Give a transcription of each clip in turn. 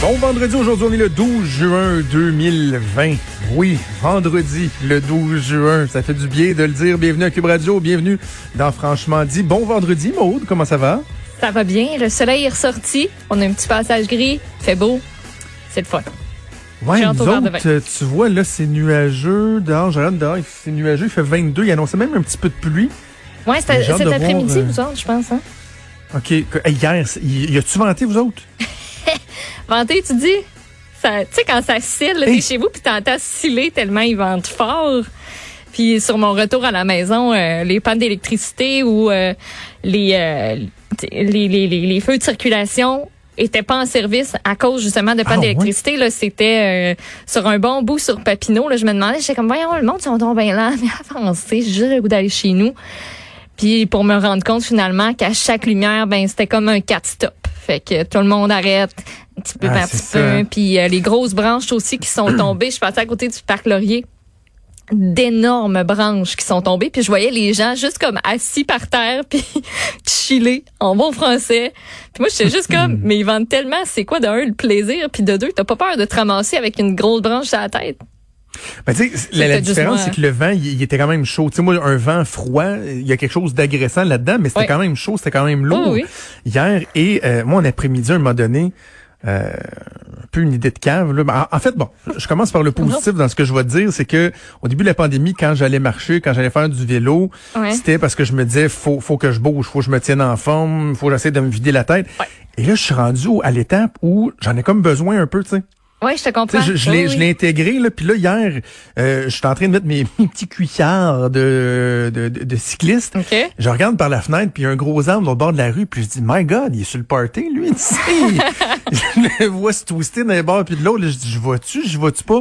Bon vendredi, aujourd'hui on est le 12 juin 2020. Oui, vendredi le 12 juin, ça fait du bien de le dire. Bienvenue à Cube Radio, bienvenue dans Franchement dit. Bon vendredi Maude, comment ça va? Ça va bien, le soleil est ressorti, on a un petit passage gris, fait beau, c'est le fun. Ouais, nous autres, tu vois, là, c'est nuageux. Dehors, j'ai hâte dehors, c'est nuageux, il fait 22. Il annonçait même un petit peu de pluie. Ouais, hâte cet après-midi, euh, vous autres, je pense. Hein? OK. hey, hier, c'est- y, a-tu vanté, vous autres? Vanté, tu dis? Ça- Tu sais, quand ça Hey. t'es chez vous, puis t'entends sciller tellement il vente fort. Puis sur mon retour à la maison, euh, les pannes d'électricité ou euh, les, euh, les, les, les, les feux de circulation étaient pas en service à cause justement de pannes Ah, d'électricité. Là, c'était euh, sur un bon bout sur Papineau. Là, je me demandais, j'étais comme, voyons, le monde, ils sont donc bien là, mais avancez, j'ai juste le goût d'aller chez nous. Puis pour me rendre compte finalement qu'à chaque lumière, ben c'était comme un quatre stop. Fait que tout le monde arrête un petit peu Ah, par petit peu. Puis euh, les grosses branches aussi qui sont tombées. Je passais à côté du parc Laurier. D'énormes branches qui sont tombées. Puis je voyais les gens juste comme assis par terre puis chiller en bon français. Puis moi j'étais juste comme mais ils vendent tellement. C'est quoi de un le plaisir? Puis de deux t'as pas peur de te ramasser avec une grosse branche sur la tête? Ben, tu sais, la, la différence, c'est que le vent, il, il était quand même chaud. Tu sais, moi, un vent froid, il y a quelque chose d'agressant là-dedans, mais c'était quand même chaud, c'était quand même lourd Oui, oui. hier. Et euh, moi, en après-midi, à un moment donné, euh, un peu une idée de cave. Là. Ben, En, en fait, bon, je commence par le positif dans ce que je vais te dire, c'est que au début de la pandémie, quand j'allais marcher, quand j'allais faire du vélo, Ouais. c'était parce que je me disais, faut, faut que je bouge, faut que je me tienne en forme, faut que j'essaie de me vider la tête. Ouais. Et là, je suis rendu à l'étape où j'en ai comme besoin un peu, tu sais. Ouais je te comprends sais, je, je Oui, l'ai, oui. je l'ai intégré, là, puis là, hier, euh, je suis en train de mettre mes, mes petits cuillards de, de, de, de cycliste. ok Je regarde par la fenêtre, puis un gros arbre au bord de la rue, puis je dis, My God, il est sur le party, lui, ici. je le vois se twister d'un bord puis de l'autre. là, Je dis, je vois-tu, je vois-tu pas?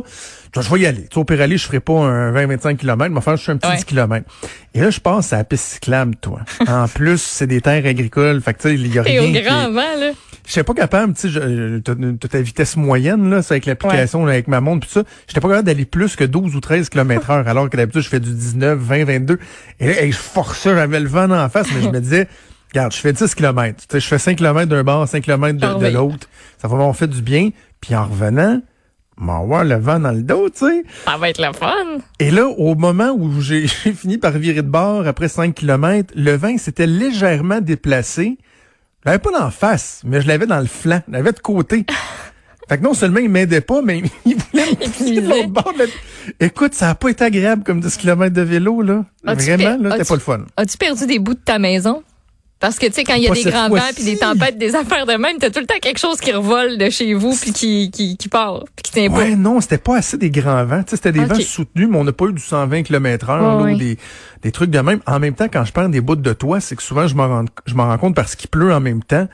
Je je vais y aller. Tu sais, au je ferai pas un 20-25 km, mais enfin, je fais un petit Ouais. 10 km. Et là, je passe à la piste cyclable, toi. En plus, c'est des terres agricoles. Fait que, tu sais, il y a et rien au qui est- grand vent là je suis pas capable, tu sais, t'as ta vitesse moyenne, là, avec l'application, avec ma montre, pis ça. J'étais pas capable d'aller plus que 12 ou 13 km heure, alors que d'habitude, je fais du 19, 20, 22. Et là, je forçais, j'avais le vent en face, mais je me disais, regarde, je fais 10 km. Je fais 5 km d'un bord, 5 km de, l'autre. Ça va m'avoir fait du bien. Puis en revenant, m'avoir le vent dans le dos, tu sais. ça va être le fun Et là, au moment où j'ai fini par virer de bord après 5 km, le vent s'était légèrement déplacé. Je l'avais pas d'en face, mais je l'avais dans le flanc. Je l'avais de côté. Fait que non seulement il m'aidait pas, mais il voulait me pousser de puisait. l'autre bord. de la- Écoute, ça a pas été agréable comme 10 km de vélo, là. Vraiment, là, c'était as-tu- pas le fun. As-tu perdu des bouts de ta maison? Parce que, tu sais, quand il y a Pas des grands vents puis des tempêtes, des affaires de même, t'as tout le temps quelque chose qui revole de chez vous puis qui, qui, qui part puis qui tient Ouais, non, c'était pas assez des grands vents. Tu sais, c'était des vents soutenus, mais on n'a pas eu du 120 km heure ou des, des trucs de même. En même temps, quand je prends des bouts de toit, c'est que souvent, je m'en rends, je m'en rends compte parce qu'il pleut en même temps.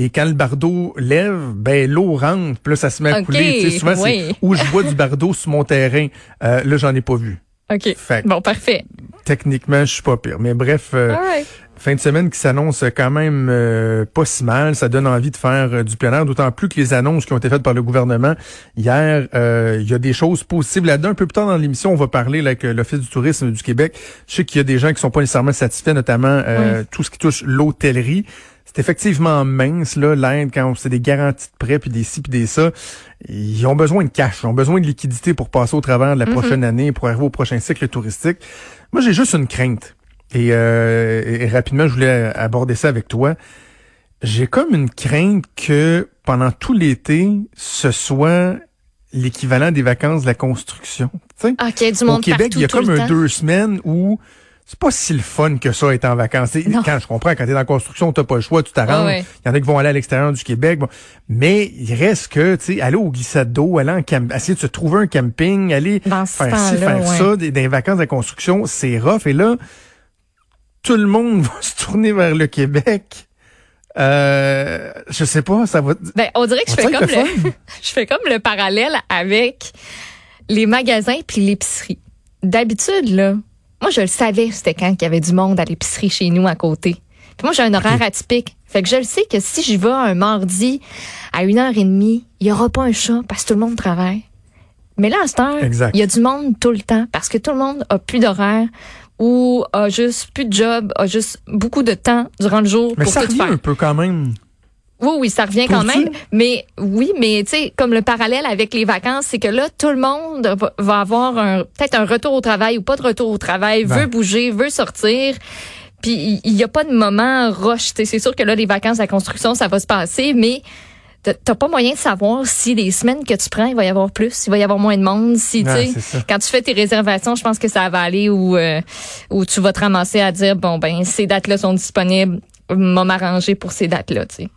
Et quand le bardeau lève, ben l'eau rentre, puis là, ça se met à couler. Tu sais, souvent, oui. c'est où je vois du bardeau sur mon terrain. Euh, là, j'en ai pas vu. OK. Fait Bon, parfait. Techniquement, je suis pas pire. Mais bref, euh, right. fin de semaine qui s'annonce quand même euh, pas si mal. Ça donne envie de faire euh, du plein air, d'autant plus que les annonces qui ont été faites par le gouvernement hier, euh, il y a des choses positives là-dedans. Un peu plus tard dans l'émission, on va parler là, avec l'Office du tourisme du Québec. Je sais qu'il y a des gens qui sont pas nécessairement satisfaits, notamment euh, tout ce qui touche l'hôtellerie. C'est effectivement mince, là, l'aide, quand c'est des garanties de prêt, puis des ci, puis des ça. Ils ont besoin de cash, ils ont besoin de liquidité pour passer au travers de la prochaine année, pour arriver au prochain cycle touristique. Moi, j'ai juste une crainte. Et, euh, et rapidement, je voulais aborder ça avec toi. J'ai comme une crainte que pendant tout l'été, ce soit l'équivalent des vacances de la construction. Tu sais? OK, du Au monde Québec, partout, il y a comme un deux semaines où c'est pas si le fun que ça être en vacances. Non. Quand je comprends, quand t'es dans la construction, t'as pas le choix, tu t'arranges. Il ouais. y en a qui vont aller à l'extérieur du Québec. bon. Mais il reste que, tu sais, aller au glissade d'eau, aller en camp, essayer de se trouver un camping, aller faire ci, faire ouais. ça, des, des vacances de la construction, c'est rough. Et là, tout le monde va se tourner vers le Québec. Euh, je sais pas, ça va. Ben, on dirait que je fais comme le, je fais comme le parallèle avec les magasins puis l'épicerie. D'habitude, là, moi, je le savais, c'était quand qu'il y avait du monde à l'épicerie chez nous à côté. Puis moi, j'ai un horaire atypique. Fait que je le sais que si j'y vais un mardi à une heure et demie, il y aura pas un chat parce que tout le monde travaille. Mais là, à cette heure, il y a du monde tout le temps parce que tout le monde a plus d'horaire ou a juste plus de job, a juste beaucoup de temps durant le jour Mais pour ça tout faire. un peu quand même. Oui, oui, ça revient quand même. Mais oui, mais tu sais, comme le parallèle avec les vacances, c'est que là, tout le monde va, avoir un peut-être un retour au travail ou pas de retour au travail, Ben. veut bouger, veut sortir. Puis il n'y a pas de moment rush. Tu C'est sûr que là, les vacances, la construction, ça va se passer, mais t'as- pas moyen de savoir si les semaines que tu prends, il va y avoir plus, il va y avoir moins de monde. Si tu ça. quand tu fais tes réservations, je pense que ça va aller où euh, où tu vas te ramasser à dire bon ben ces dates-là sont disponibles, m'a m'arranger pour ces dates-là. Tu sais.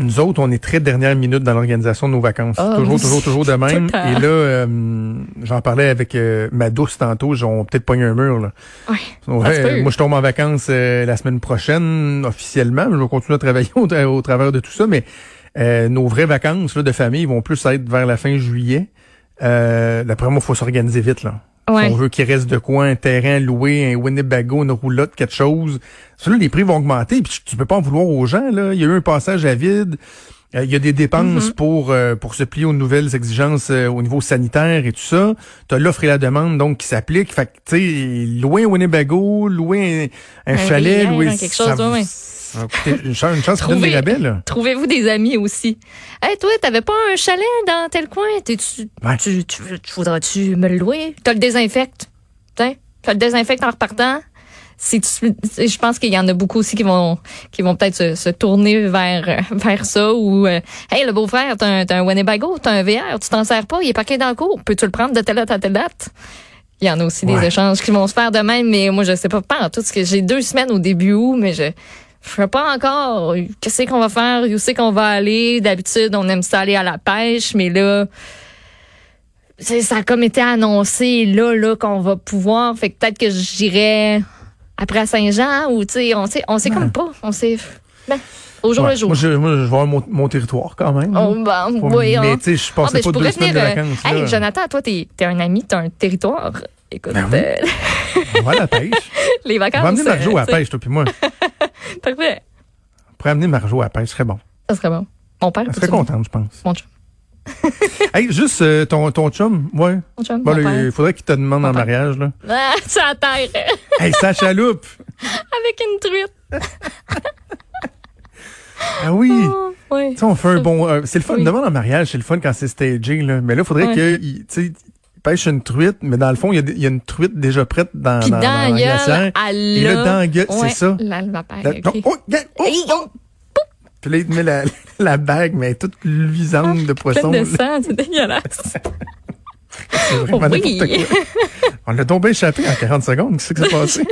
Nous autres, on est très dernière minute dans l'organisation de nos vacances. Ah, toujours, oui. toujours, toujours de même. Et là, euh, j'en parlais avec euh, ma douce tantôt, j'ont peut-être pogné un mur. Là. Ouais. Se peut. moi, je tombe en vacances euh, la semaine prochaine, officiellement. Je vais continuer à travailler au, tra- au travers de tout ça, mais euh, nos vraies vacances là, de famille vont plus être vers la fin juillet. Euh, D'après moi, il faut s'organiser vite. là. Ouais. Si on veut qu'il reste de quoi, un terrain loué, un Winnebago, une roulotte, quelque chose. Ça, là, les prix vont augmenter, puis tu- tu peux pas en vouloir aux gens. Là. Il y a eu un passage à vide. Euh, Il y a des dépenses Mm-hmm. pour euh, pour se plier aux nouvelles exigences euh, au niveau sanitaire et tout ça. Tu as l'offre et la demande donc qui s'applique. Fait que tu sais, louer un Winnebago, louer un, un Un chalet, RIER, louer hein, quelque ça chose, ça une chance, une chance donnent des rabais, là. Trouvez-vous des amis aussi? Hey, toi, t'avais pas un chalet dans tel coin? T'es-tu, Ouais. tu, tu, tu voudrais-tu me le louer? T'as le désinfecte. Tiens, t'as le désinfecte en repartant. Si tu, je pense qu'il y en a beaucoup aussi qui vont qui vont peut-être se, se tourner vers vers ça ou euh, hey le beau-frère t'as un, t'as un Winnebago t'as un VR tu t'en sers pas il est parqué dans le cours. Peux-tu le prendre de telle date à telle date? Il y en a aussi des échanges qui vont se faire de même mais moi je sais pas pas en tout ce que j'ai deux semaines au début août mais je je sais pas encore qu'est-ce qu'on va faire où c'est qu'on va aller? D'habitude on aime ça aller à la pêche mais là ça a comme été annoncé là là qu'on va pouvoir. Fait que peut-être que j'irai après à Saint-Jean ou tu sais on sait on sait comme pas on sait ben, au jour Ouais. le jour Moi, je, moi, je avoir mon, mon territoire quand même. Oh, ben, Faut- oui, mais hein. tu sais, je Ah, passais ben, pas deux semaines venir, de euh, vacances. hey. Jonathan, toi, t'es es un ami, t'as un territoire. Écoute, Ben oui. euh, On va à la pêche. les On vacances. va amener Marjo à la euh, pêche, toi puis moi. Parfait. On pourrait amener Marjo à la pêche, ce serait bon. Ça serait bon. Mon père, Elle serait contente, je pense. Mon chum. hey, juste euh, ton, ton chum, ouais. Chum, Bon, là, il faudrait qu'il te demande en mariage, là. Ah, à terre. Hey, sa chaloupe! Avec une truite. Ah oui! Oh, on fait un bon. euh, c'est le fun. Oui. Demande en mariage, c'est le fun quand c'est stagé, là. Mais là, il faudrait Ouais. que, il- tu pêche une truite, mais dans le fond, il y a, y une truite déjà prête dans, Puis dans, dans dans la la glacière. Et là, dans la gueule, c'est ça. Là, oh, oh, Hey, oh. Puis là, il te met la, la bague, mais toute luisante de poisson. Pleine de sang, c'est dégueulasse. Oui. On l'a tombé échappé en 40 secondes. Qu'est-ce qui s'est passé?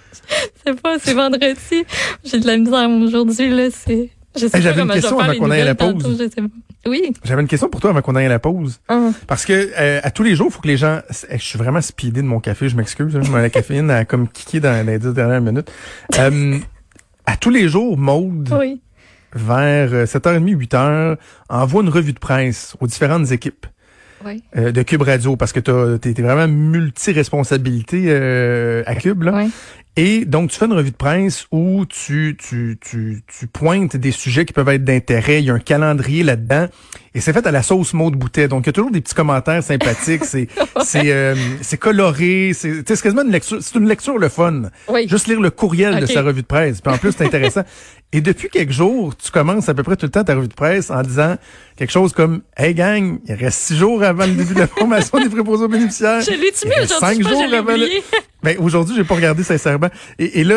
c'est pas, c'est vendredi. J'ai de la misère aujourd'hui, là, c'est. Je Hey, j'avais une je question avant qu'on aille à la pause. tantôt, je sais pas. Oui. J'avais une question pour toi avant qu'on aille à la pause. Ah. Parce que euh, à tous les jours, il faut que les gens. Je suis vraiment speedé de mon café, je m'excuse. hein, la caféine a comme kické dans les dix dernières minutes. Euh, à tous les jours, Maude, Oui. Vers euh, 7h30, 8h, envoie une revue de presse aux différentes équipes Oui. euh, de Cube Radio parce que tu es, vraiment multi-responsabilité euh, à Cube. Là. Oui. Et donc, tu fais une revue de presse où tu, tu, tu, tu pointes des sujets qui peuvent être d'intérêt. Il y a un calendrier là-dedans. Et c'est fait à la sauce maude bouteille. Donc, il y a toujours des petits commentaires sympathiques. C'est c'est euh, c'est coloré. C'est quasiment une lecture. C'est une lecture le fun. Oui. Juste lire le courriel de sa revue de presse. Puis en plus, c'est intéressant. Et depuis quelques jours, tu commences à peu près tout le temps ta revue de presse en disant quelque chose comme Hey gang, il reste six jours avant le début de la formation des préposés aux bénéficiaires. Je mis reste aujourd'hui? cinq jours l'ai avant le-. Ben, aujourd'hui, j'ai pas regardé sincèrement. Et, et là,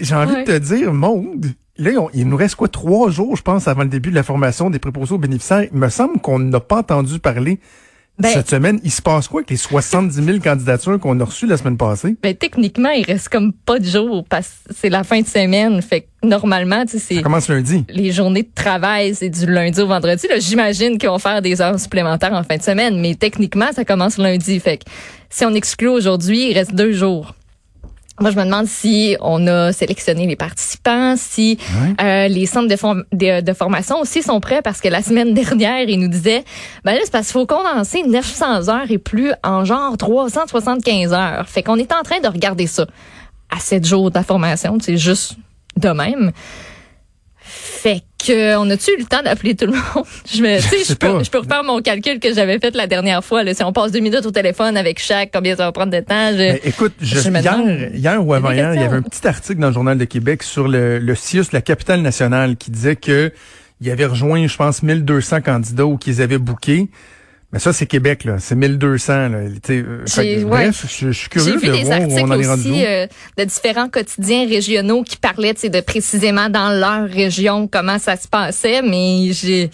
j'ai envie Ouais. de te dire, Monde, là, on- il nous reste quoi, trois jours, je pense, avant le début de la formation des préposés aux bénéficiaires. Il me semble qu'on n'a pas entendu parler Ben- cette semaine. Il se passe quoi avec les 70 000 candidatures qu'on a reçues la semaine passée? Ben, techniquement, il reste comme pas de jour parce que c'est la fin de semaine. Fait que normalement, tu sais, Ça c'est commence lundi. les journées de travail, c'est du lundi au vendredi. Là, j'imagine qu'ils vont faire des heures supplémentaires en fin de semaine, mais techniquement, ça commence lundi. Fait que si on exclut aujourd'hui, il reste deux jours. Moi, je me demande si on a sélectionné les participants, si euh, les centres de, form- de, de formation aussi sont prêts, parce que la semaine dernière, ils nous disaient, ben là, c'est parce qu'il faut condenser 900 heures et plus en genre 375 heures. Fait qu'on est en train de regarder ça à 7 jours de la formation, c'est juste de même. Fait que on a-tu eu le temps d'appeler tout le monde? Je me, tu sais, je peux, je peux refaire mon calcul que j'avais fait la dernière fois. Là. Si on passe deux minutes au téléphone avec chaque, combien ça va prendre de temps? Je, écoute, je, hier, hier ou avant-hier, il y avait un petit article dans le Journal de Québec sur le, le CIUS, la capitale nationale, qui disait que il avait rejoint, je pense, 1200 candidats ou qu'ils avaient booké. Mais ça, c'est Québec, là. C'est 1200, là. Euh, bref, je, suis curieux de voir où on en est rendu. Aussi, euh, de différents quotidiens régionaux qui parlaient, de précisément dans leur région comment ça se passait, mais j'ai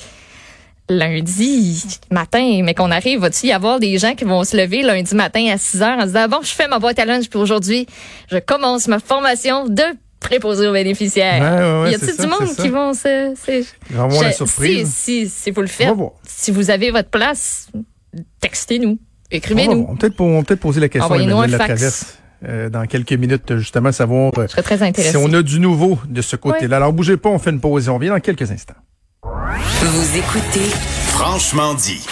lundi matin, mais qu'on arrive, va-t-il y avoir des gens qui vont se lever lundi matin à 6 heures en se disant, bon, je fais ma boîte à lunch, puis aujourd'hui, je commence ma formation de préposé aux bénéficiaires. Ouais, ouais, y a-t-il du monde qui vont se... Vraiment la surprise. Si, si, si vous le faites, si vous avez votre place, textez-nous, écrivez-nous. On va peut-être peut poser la question à Emmanuel Latraverse. Euh, dans quelques minutes, justement, savoir euh, si on a du nouveau de ce côté-là. Alors, bougez pas, on fait une pause et on vient dans quelques instants. Vous écoutez Franchement dit.